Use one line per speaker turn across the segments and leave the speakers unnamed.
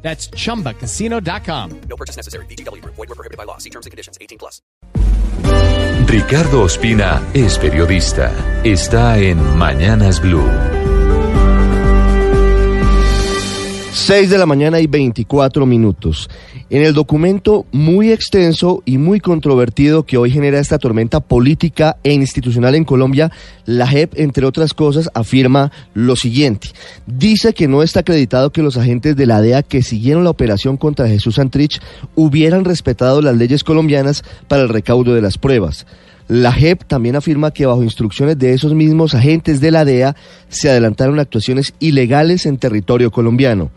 That's chumbacasino.com.
No purchase necessary. BGW. Void were prohibited by law. See terms and conditions. 18 plus.
Ricardo Ospina es periodista. Está en Mañanas Blue.
6 de la mañana y 24 minutos. En el documento muy extenso y muy controvertido que hoy genera esta tormenta política e institucional en Colombia, la JEP, entre otras cosas, afirma lo siguiente. Dice que no está acreditado que los agentes de la DEA que siguieron la operación contra Jesús Santrich hubieran respetado las leyes colombianas para el recaudo de las pruebas. La JEP también afirma que bajo instrucciones de esos mismos agentes de la DEA se adelantaron actuaciones ilegales en territorio colombiano.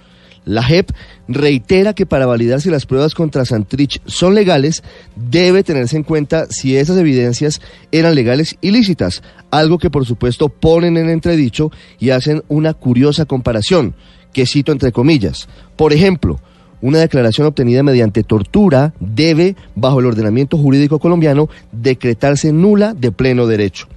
La JEP reitera que para validar si las pruebas contra Santrich son legales, debe tenerse en cuenta si esas evidencias eran legales ilícitas, algo que por supuesto ponen en entredicho y hacen una curiosa comparación, que cito entre comillas. Por ejemplo, una declaración obtenida mediante tortura debe, bajo el ordenamiento jurídico colombiano, decretarse nula de pleno derecho.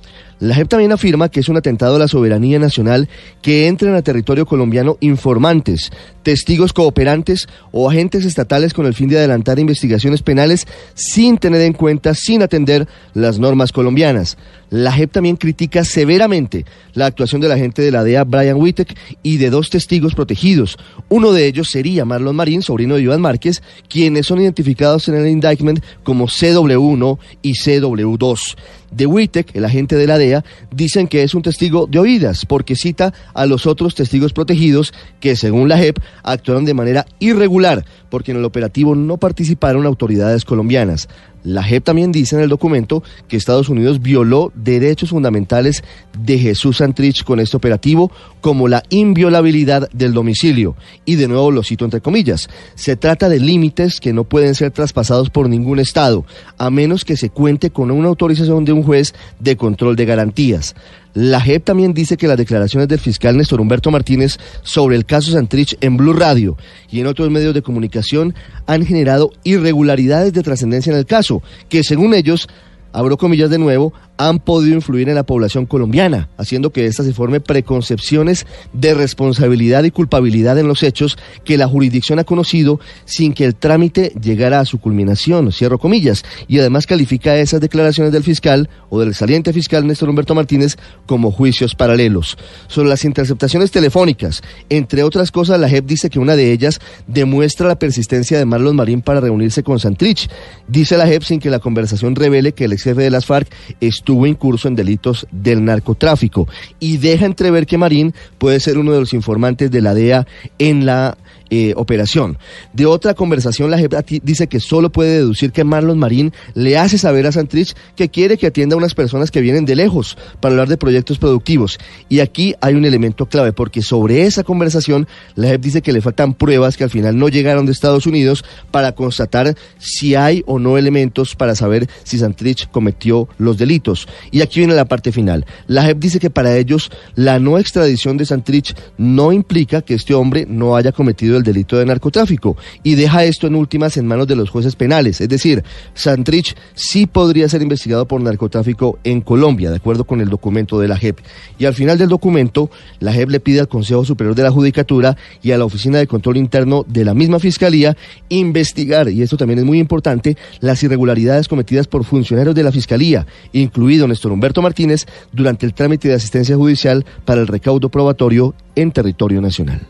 La JEP también afirma que es un atentado a la soberanía nacional que entren a territorio colombiano informantes, testigos cooperantes o agentes estatales con el fin de adelantar investigaciones penales sin tener en cuenta, sin atender las normas colombianas. La JEP también critica severamente la actuación del agente de la DEA, Brian Wittek, y de dos testigos protegidos. Uno de ellos sería Marlon Marín, sobrino de Iván Márquez, quienes son identificados en el indictment como CW1 y CW2 de Wittek, el agente de la DEA, dicen que es un testigo de oídas, porque cita a los otros testigos protegidos que, según la JEP, actuaron de manera irregular, porque en el operativo no participaron autoridades colombianas. La JEP también dice en el documento que Estados Unidos violó derechos fundamentales de Jesús Santrich con este operativo, como la inviolabilidad del domicilio. Y de nuevo lo cito entre comillas. Se trata de límites que no pueden ser traspasados por ningún Estado, a menos que se cuente con una autorización de un juez de control de garantías. La JEP también dice que las declaraciones del fiscal Néstor Humberto Martínez sobre el caso Santrich en Blue Radio y en otros medios de comunicación han generado irregularidades de trascendencia en el caso, que según ellos, abro comillas de nuevo, han podido influir en la población colombiana, haciendo que ésta se forme preconcepciones de responsabilidad y culpabilidad en los hechos que la jurisdicción ha conocido sin que el trámite llegara a su culminación, cierro comillas, y además califica esas declaraciones del fiscal o del saliente fiscal Néstor Humberto Martínez como juicios paralelos. Sobre las interceptaciones telefónicas, entre otras cosas, la JEP dice que una de ellas demuestra la persistencia de Marlon Marín para reunirse con Santrich. Dice la JEP sin que la conversación revele que el ex jefe de las FARC estuvo incurso en delitos del narcotráfico. Y deja entrever que Marín puede ser uno de los informantes de la DEA en la eh, operación. De otra conversación, la JEP dice que solo puede deducir que Marlon Marín le hace saber a Santrich que quiere que atienda a unas personas que vienen de lejos para hablar de proyectos productivos. Y aquí hay un elemento clave, porque sobre esa conversación, la JEP dice que le faltan pruebas que al final no llegaron de Estados Unidos para constatar si hay o no elementos para saber si Santrich cometió los delitos. Y aquí viene la parte final. La JEP dice que para ellos la no extradición de Santrich no implica que este hombre no haya cometido el delito de narcotráfico y deja esto en últimas en manos de los jueces penales. Es decir, Santrich sí podría ser investigado por narcotráfico en Colombia, de acuerdo con el documento de la JEP. Y al final del documento, la JEP le pide al Consejo Superior de la Judicatura y a la Oficina de Control Interno de la misma Fiscalía investigar, y esto también es muy importante, las irregularidades cometidas por funcionarios de la Fiscalía, incluido Néstor Humberto Martínez, durante el trámite de asistencia judicial para el recaudo probatorio en territorio nacional.